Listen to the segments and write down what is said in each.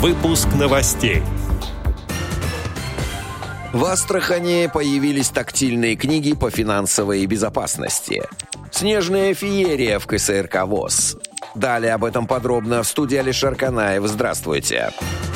Выпуск новостей. В Астрахани появились тактильные книги по финансовой безопасности. Снежная феерия в КСРК ВОЗ. Далее об этом подробно в студии Алишер Канаев. Здравствуйте. Здравствуйте.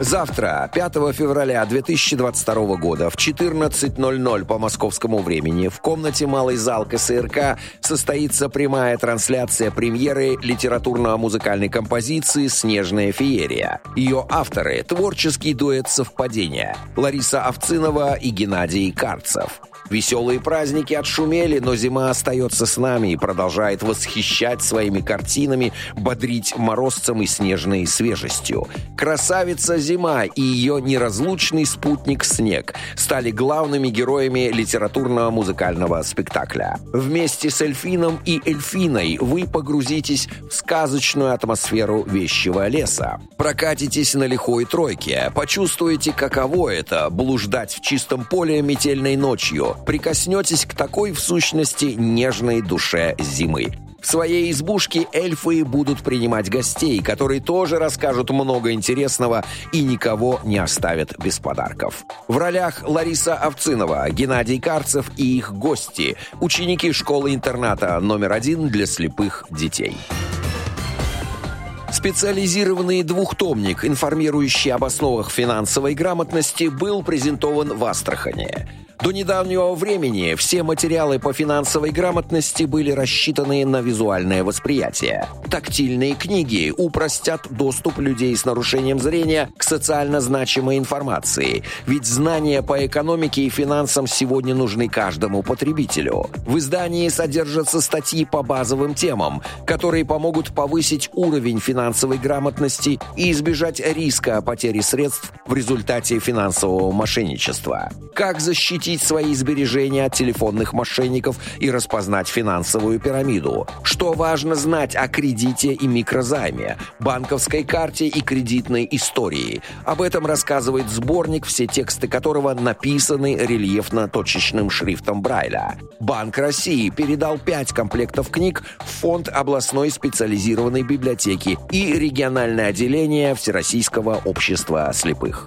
Завтра, 5 февраля 2022 года в 14.00 по московскому времени в комнате «Малый зал КСРК» состоится прямая трансляция премьеры литературно-музыкальной композиции «Снежная феерия». Ее авторы – творческий дуэт «Совпадение» Лариса Овцинова и Геннадий Карцев. Веселые праздники отшумели, но зима остается с нами и продолжает восхищать своими картинами, бодрить морозцем и снежной свежестью. Красавица зима и ее неразлучный спутник снег стали главными героями литературного музыкального спектакля. Вместе с Эльфином и Эльфиной вы погрузитесь в сказочную атмосферу вещего леса. Прокатитесь на лихой тройке, почувствуете, каково это – блуждать в чистом поле метельной ночью, прикоснетесь к такой, в сущности, нежной душе зимы. В своей избушке эльфы будут принимать гостей, которые тоже расскажут много интересного и никого не оставят без подарков. В ролях Лариса Овцинова, Геннадий Карцев и их гости, ученики школы-интерната номер один для слепых детей. Специализированный двухтомник, информирующий об основах финансовой грамотности, был презентован в Астрахане. До недавнего времени все материалы по финансовой грамотности были рассчитаны на визуальное восприятие. Тактильные книги упростят доступ людей с нарушением зрения к социально значимой информации, ведь знания по экономике и финансам сегодня нужны каждому потребителю. В издании содержатся статьи по базовым темам, которые помогут повысить уровень финансовой грамотности и избежать риска потери средств в результате финансового мошенничества. Как защитить защитить свои сбережения от телефонных мошенников и распознать финансовую пирамиду. Что важно знать о кредите и микрозайме, банковской карте и кредитной истории. Об этом рассказывает сборник, все тексты которого написаны рельефно-точечным шрифтом Брайля. Банк России передал пять комплектов книг в фонд областной специализированной библиотеки и региональное отделение Всероссийского общества слепых.